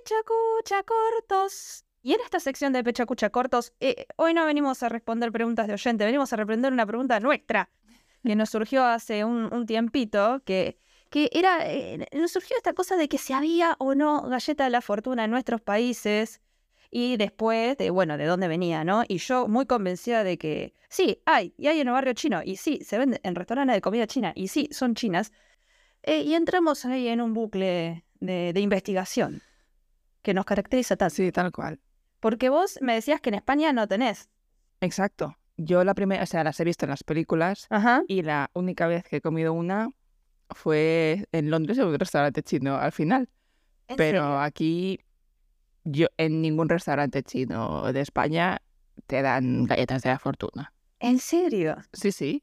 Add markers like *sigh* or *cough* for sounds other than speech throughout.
Pechacucha Cortos. Y en esta sección de Pechacucha Cortos, eh, hoy no venimos a responder preguntas de oyente, venimos a responder una pregunta nuestra que nos surgió hace un, tiempito, que, que era, eh, nos surgió esta cosa de que si había o no galleta de la fortuna en nuestros países y después de, bueno, de dónde venía, ¿no? Y yo muy convencida de que sí, hay, y hay en el barrio chino, y sí, se vende en restaurantes de comida china, y sí, son chinas. Eh, y entramos ahí en un bucle de investigación que nos caracteriza tanto. Sí, tal cual. Porque vos me decías que en España no tenés. Exacto. Yo la primera, o sea, las he visto en las películas Ajá. y la única vez que he comido una fue en Londres en un restaurante chino al final. ¿En Pero serio? aquí, yo en ningún restaurante chino de España te dan galletas de la fortuna. ¿En serio? Sí, sí.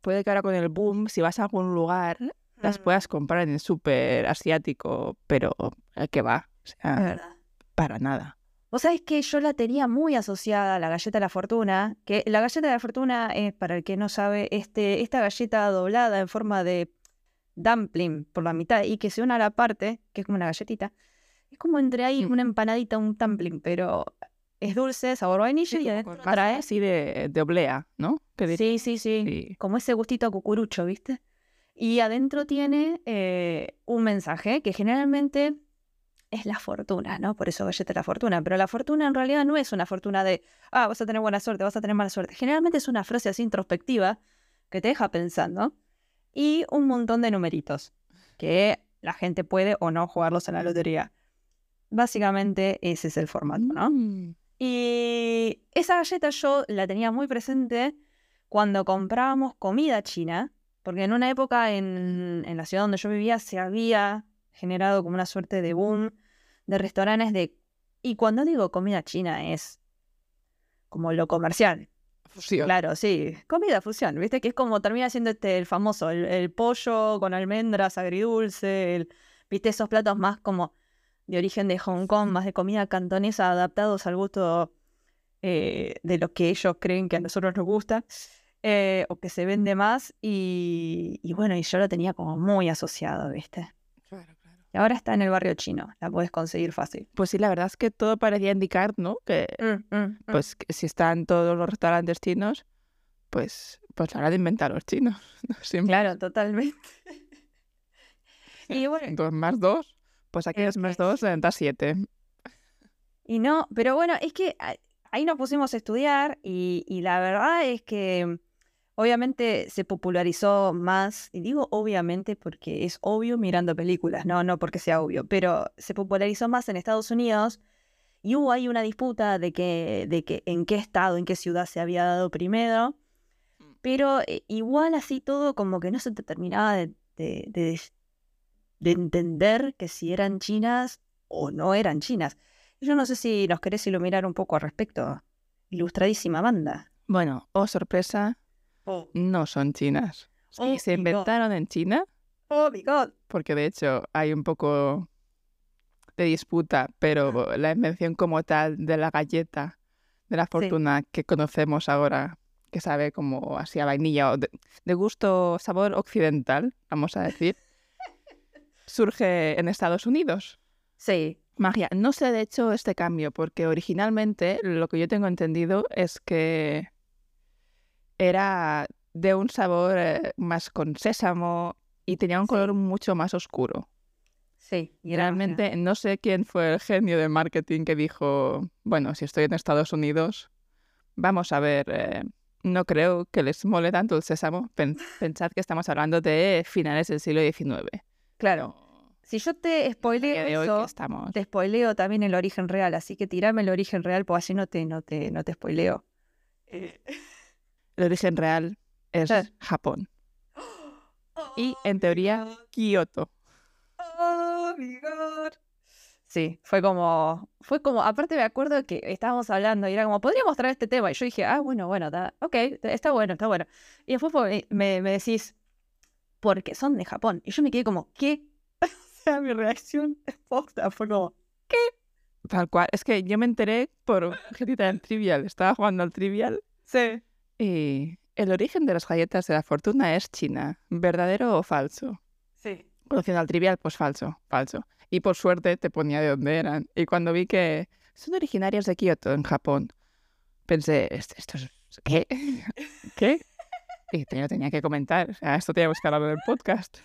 Puede que ahora con el boom, si vas a algún lugar, las Mm, puedas comprar en el súper asiático, pero eh, que va, o sea, para nada. Vos sabés que yo la tenía muy asociada a la galleta de la fortuna, que la galleta de la fortuna es, para el que no sabe, este, esta galleta doblada en forma de dumpling por la mitad y que se une a la parte, que es como una galletita. Es como entre ahí Mm. una empanadita, un dumpling, pero es dulce, sabor vainilla y adentro trae... así de, de oblea, ¿no? Sí, sí. Sí. Como ese gustito a cucurucho, ¿viste? Y adentro tiene eh, un mensaje que generalmente es la fortuna, ¿no? Por eso galleta la fortuna. Pero la fortuna en realidad no es una fortuna de, ah, vas a tener buena suerte, vas a tener mala suerte. Generalmente es una frase así introspectiva que te deja pensando y un montón de numeritos que la gente puede o no jugarlos en la lotería. Básicamente ese es el formato, ¿no? Mm. Y esa galleta yo la tenía muy presente cuando comprábamos comida china, porque en una época en, en la ciudad donde yo vivía se había generado como una suerte de boom de restaurantes de... Y cuando digo comida china es como lo comercial. Fusión. Claro, sí, comida fusión, ¿viste? Que es como termina siendo este el famoso, el, el pollo con almendras agridulce, el- ¿viste? Esos platos más como de origen de Hong Kong, más de comida cantonesa, adaptados al gusto eh, de lo que ellos creen que a nosotros nos gusta, eh, o que se vende más, y, y bueno, y yo lo tenía como muy asociado, ¿viste? Claro, claro. Y ahora está en el barrio chino, la puedes conseguir fácil. Pues sí, la verdad es que todo parecía indicar, ¿no? Que Mm, mm, mm. pues que si están todos los restaurantes chinos, pues pues la hora de inventar los chinos. *laughs* ¿no? Siempre. Claro, totalmente. *laughs* y bueno, Dos más dos, pues aquí es más dos, da siete. Y no, pero bueno, es que ahí nos pusimos a estudiar y, y la verdad es que obviamente se popularizó más, y digo obviamente porque es obvio mirando películas, no, no porque sea obvio, pero se popularizó más en Estados Unidos y hubo ahí una disputa de que, de que en qué estado, en qué ciudad se había dado primero, pero eh, igual así todo como que no se te terminaba de, de, de- de entender que si eran chinas o no eran chinas. Yo no sé si nos querés iluminar un poco al respecto. Ilustradísima banda. Bueno, oh sorpresa, Oh, no son chinas. Sí, se my God. inventaron en China, oh my god. porque de hecho hay un poco de disputa, pero la invención como tal de la galleta de la fortuna que conocemos ahora, que sabe como así a vainilla o de, de gusto, sabor occidental, vamos a decir, *laughs* surge en Estados Unidos. Sí. Magia. No sé de hecho este cambio, porque originalmente lo que yo tengo entendido es que era de un sabor eh, más con sésamo y tenía un Sí. color mucho más oscuro. Sí. Y realmente no sé quién fue el genio de marketing que dijo, bueno, si estoy en Estados Unidos, vamos a ver, eh, no creo que les mole tanto el sésamo. Pen- pensad que estamos hablando de finales del siglo XIX. Claro. Si yo te spoileo eso, estamos... te spoileo también el origen real. Así que tirame el origen real, pues así no te, no te, no te spoileo. *laughs* El origen real es Eh. Japón. Y en teoría, Kioto. Oh my God. Sí, fue como, fue como, aparte me acuerdo que estábamos hablando y era como, podríamos traer este tema. Y yo dije, ah, bueno, bueno, da- ok, está bueno, está bueno. Y después fue- me, me decís, porque son de Japón. Y yo me quedé como, ¿qué? *laughs* o sea, mi reacción posta fue como, Tal cual. Es que yo me enteré por jetita del Trivial. Estaba jugando al Trivial sí. Y el origen de las galletas de la fortuna es China. ¿Verdadero o falso? Sí. Conociendo al trivial, pues falso, falso. Y por suerte te ponía de dónde eran. Y cuando vi que son originarias de Kioto, en Japón, pensé, esto, es... ¿Qué? *laughs* ¿Qué? Y tenía, tenía que comentar. O sea, esto teníamos que hablar del podcast.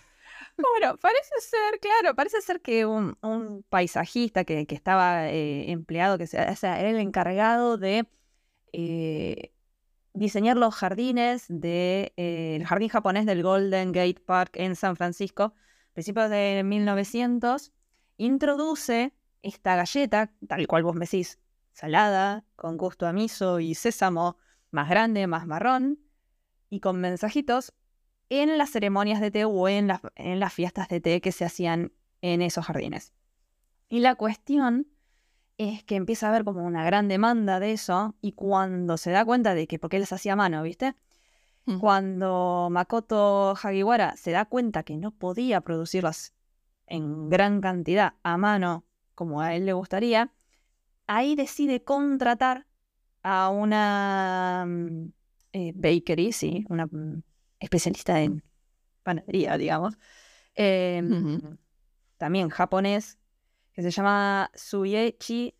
Bueno, parece ser, claro, parece ser que un, un paisajista que, que estaba eh, empleado, que sea, o sea, era el encargado de eh, diseñar los jardines del de, eh, jardín japonés del Golden Gate Park en San Francisco, principios de 1900, introduce esta galleta, tal cual vos me decís, salada, con gusto a miso y sésamo, más grande, más marrón, y con mensajitos en las ceremonias de té o en, en las fiestas de té que se hacían en esos jardines. Y la cuestión es que empieza a haber como una gran demanda de eso y cuando se da cuenta de que, porque él les hacía mano, ¿viste? Mm. Cuando Makoto Hagiwara se da cuenta que no podía producirlas en gran cantidad a mano como a él le gustaría, ahí decide contratar a una mm, eh, bakery, sí, una mm, especialista en panadería, digamos, em, también japonés, que se llama Suyechi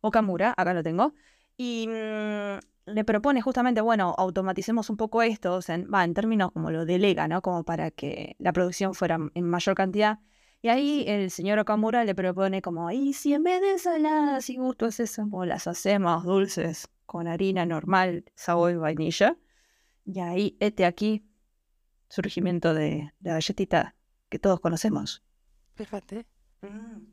Okamura, acá lo tengo, y mm, le propone justamente, bueno, automaticemos un poco esto, o sea, va, en términos como lo delega, ¿no? Como para que la producción fuera en mayor cantidad. Y ahí el señor Okamura le propone como, y si en vez de saladas y gustos esas, las hacemos dulces con harina normal, sabor y vainilla. Y ahí, este aquí, surgimiento de la galletita que todos conocemos. Fíjate.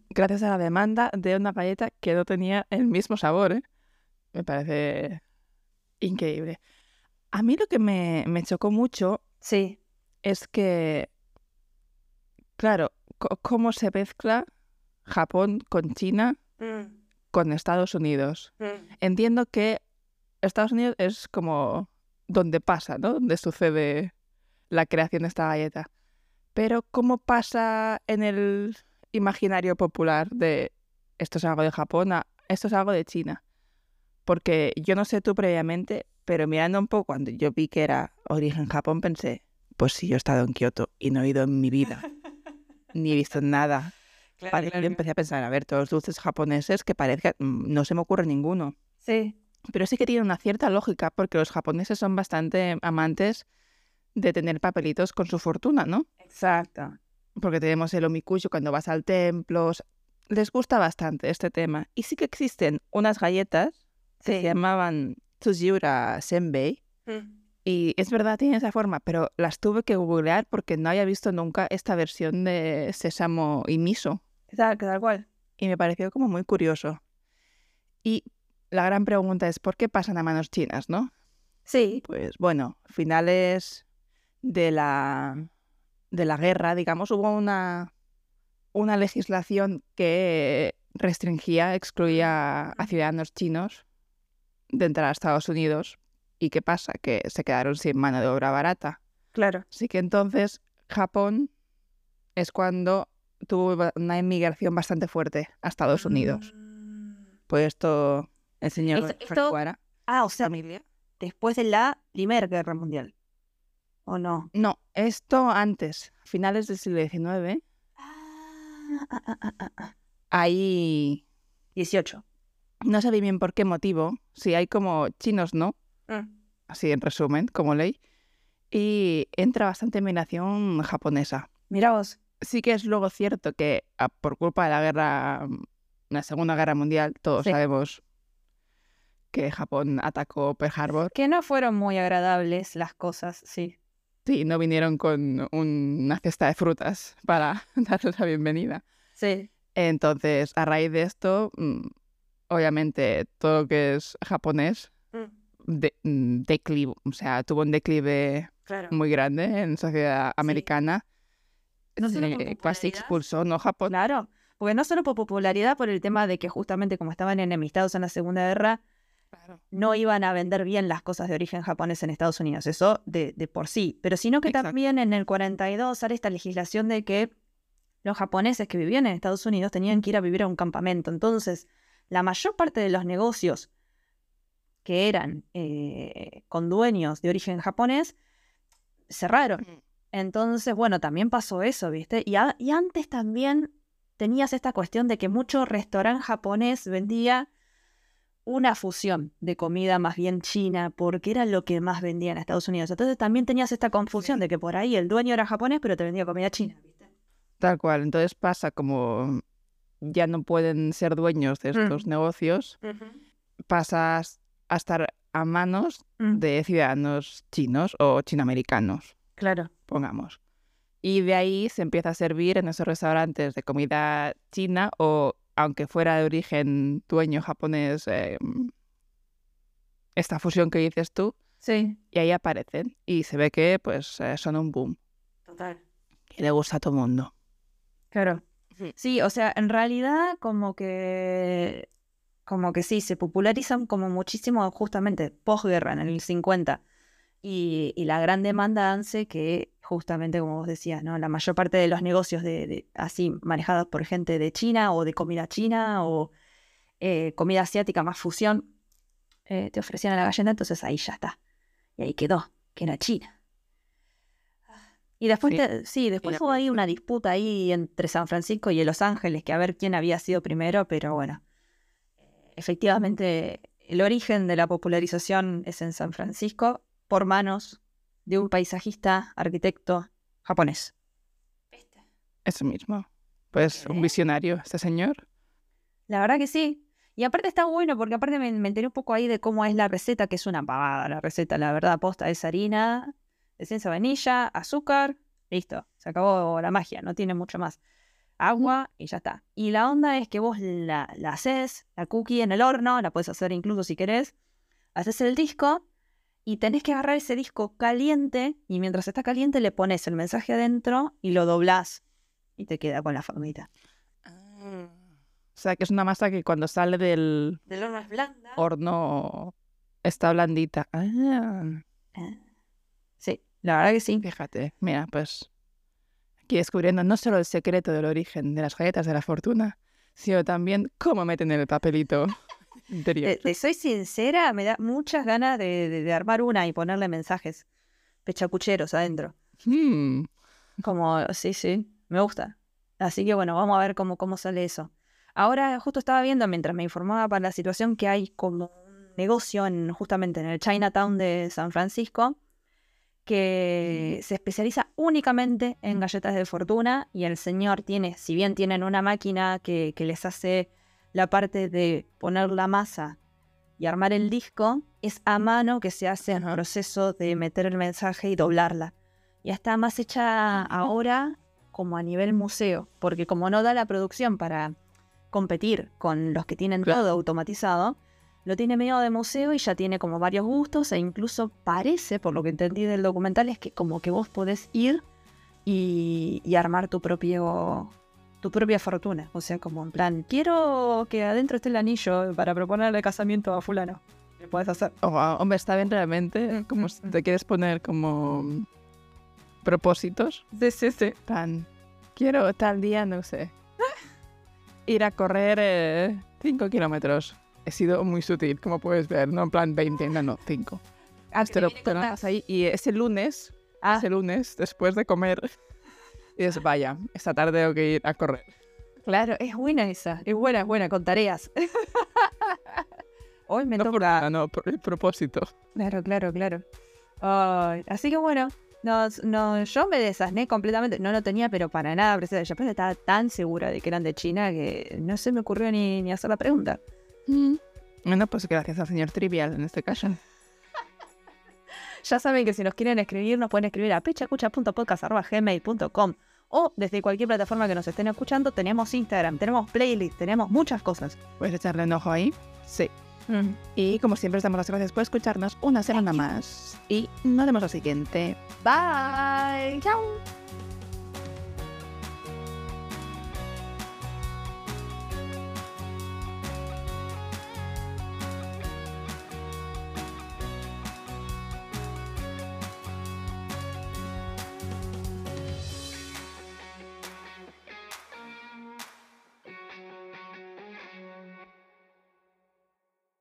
Gracias a la demanda de una galleta que no tenía el mismo sabor, ¿eh? Me parece increíble. A mí lo que me, me chocó mucho sí. es que, claro, cómo se mezcla Japón con China mm. con Estados Unidos. Mm. Entiendo que Estados Unidos es como donde pasa, ¿no? Donde sucede la creación de esta galleta. Pero ¿cómo pasa en el imaginario popular de esto es algo de Japón a esto es algo de China? Porque yo no sé tú previamente, pero mirando un poco cuando yo vi que era origen Japón, pensé, pues sí, yo he estado en Kioto y no he ido en mi vida, *laughs* ni he visto nada. Claro, Yo empecé a pensar, a ver, todos los dulces japoneses que parezca, mm, no se me ocurre ninguno. Sí. Pero sí que tiene una cierta lógica, porque los japoneses son bastante amantes de tener papelitos con su fortuna, ¿no? Exacto. Porque tenemos el omikuyo cuando vas al templo. Les gusta bastante este tema. Y sí que existen unas galletas que se llamaban Tsujiura Senbei. Mm. Y es verdad, tiene esa forma, pero las tuve que googlear porque no había visto nunca esta versión de sésamo y miso. Exacto, tal cual. Y me pareció como muy curioso. Y la gran pregunta es, ¿por qué pasan a manos chinas, no? Sí. Pues bueno, finales de la, de la guerra, digamos, hubo una, una legislación que restringía, excluía a ciudadanos chinos de entrar a Estados Unidos. ¿Y qué pasa? Que se quedaron sin mano de obra barata. Claro. Así que entonces Japón es cuando tuvo una inmigración bastante fuerte a Estados Unidos. Mm. Pues esto el señor Ah, o sea, después de la Primera Guerra Mundial. ¿O no? No, esto antes, finales del siglo XIX. Ah, ah, ah, ah Ahí. 18. No sabía bien por qué motivo. Si hay como chinos, ¿no? Mm. Así en resumen, como ley. Y entra bastante inmigración japonesa. Mira vos. Sí que es luego cierto que por culpa de la guerra, la Segunda Guerra Mundial, todos sabemos que Japón atacó Pearl Harbor. Que no fueron muy agradables las cosas, sí. Sí, no vinieron con una cesta de frutas para *laughs* darles la bienvenida. Sí. Entonces, a raíz de esto, mm, obviamente todo lo que es japonés mm. de, mm, declive, o sea, tuvo un declive muy grande en sociedad americana. No eh, casi expulsó, ¿no? Japón. Claro, porque no solo por popularidad, por el tema de que justamente como estaban enemistados en la Segunda Guerra, no iban a vender bien las cosas de origen japonés en Estados Unidos, eso de, por sí, pero sino que también en el 42 sale esta legislación de que los japoneses que vivían en Estados Unidos tenían que ir a vivir a un campamento. Entonces, la mayor parte de los negocios que eran eh, con dueños de origen japonés cerraron. Entonces, bueno, también pasó eso, ¿viste? Y, a- y antes también tenías esta cuestión de que mucho restaurante japonés vendía una fusión de comida más bien china, porque era lo que más vendía en Estados Unidos. Entonces también tenías esta confusión de que por ahí el dueño era japonés, pero te vendía comida china. Tal cual. Entonces pasa como ya no pueden ser dueños de Mm. estos negocios, pasas a estar a manos Mm, de ciudadanos chinos o chinoamericanos, Claro. pongamos. Y de ahí se empieza a servir en esos restaurantes de comida china o, aunque fuera de origen dueño japonés, eh, esta fusión que dices tú, Sí, y ahí aparecen. Y se ve que pues eh, son un boom. total. Y le gusta a todo el mundo. Claro. Sí, o sea, en realidad como que como que sí, se popularizan como muchísimo justamente posguerra en el 50. Y, y la gran demanda hace que justamente como vos decías, ¿no? La mayor parte de los negocios de, de- así manejados por gente de China o de comida china o eh, comida asiática más fusión, eh, te ofrecían a la galleta, entonces ahí ya está. Y ahí quedó, que era China. Y después, Sí. te- sí, después hubo ahí una disputa ahí entre San Francisco y Los Ángeles, que a ver quién había sido primero, pero bueno, efectivamente el origen de la popularización es en San Francisco por manos de un paisajista, arquitecto japonés. Eso mismo. Pues un visionario, este señor. La verdad que sí. Y aparte está bueno porque aparte me, me enteré un poco ahí de cómo es la receta, que es una pavada la receta, la verdad, posta es harina, esencia de vainilla, azúcar, listo, se acabó la magia, no tiene mucho más. Agua y ya está. Y la onda es que vos la, la haces, la cookie en el horno, la puedes hacer incluso si querés, haces el disco y tenés que agarrar ese disco caliente y mientras está caliente le pones el mensaje adentro y lo doblás y te queda con la formita. O sea, que es una masa que cuando sale del Del horno es blanda. horno está blandita. Ah, Ah. Sí, la verdad que sí. fíjate, mira, pues aquí descubriendo no solo el secreto del origen de las galletas de la fortuna, sino también cómo meten el papelito *laughs* interior. Te, soy sincera, me da muchas ganas de, de- de armar una y ponerle mensajes pechacucheros adentro. Hmm, Como, sí, sí, me gusta. Así que bueno, vamos a ver cómo, cómo sale eso. Ahora justo estaba viendo mientras me informaba para la situación que hay como un negocio en, justamente en el Chinatown de San Francisco que se especializa únicamente en galletas de fortuna y el señor tiene, si bien tienen una máquina que, que les hace la parte de poner la masa y armar el disco, es a mano que se hace el Ajá. proceso de meter el mensaje y doblarla. Ya está más hecha ahora como a nivel museo, porque como no da la producción para competir con los que tienen Claro. todo automatizado, lo tiene medio de museo y ya tiene como varios gustos e incluso parece, por lo que entendí del documental, es que como que vos podés ir y, y armar tu propio tu propia fortuna. O sea, como en plan, quiero que adentro esté el anillo para proponerle casamiento a fulano. ¿Qué puedes hacer? oh, wow, hombre, está bien realmente. Como si te quieres poner como mm, propósitos. Sí, sí, sí. Tan, quiero tal día, no sé, *laughs* ir a correr 5 kilómetros. He sido muy sutil, como puedes ver, no en plan 20, no, no, 5. Te lo, te lo ahí y ese lunes, Ah, ese lunes, después de comer, dices, vaya, esta tarde tengo que ir a correr. claro, es buena esa. Es buena, es buena, con tareas. *laughs* Hoy me No por nada, no, por el propósito. Claro, claro, claro. Así que bueno, nos, no, yo me desasné completamente. No lo tenía, pero para nada presente. Yo estaba tan segura de que eran de China que no se me ocurrió ni, ni hacer la pregunta. Bueno, pues gracias al señor Trivial en este caso. Ya saben que si nos quieren escribir, nos pueden escribir a pechacucha.podcast.gmail.com o desde cualquier plataforma que nos estén escuchando. Tenemos Instagram, tenemos playlist, tenemos muchas cosas. ¿Puedes echarle un ojo ahí? Sí. Y como siempre, os damos las gracias por escucharnos una semana más. Y nos vemos la siguiente. Bye. Chao.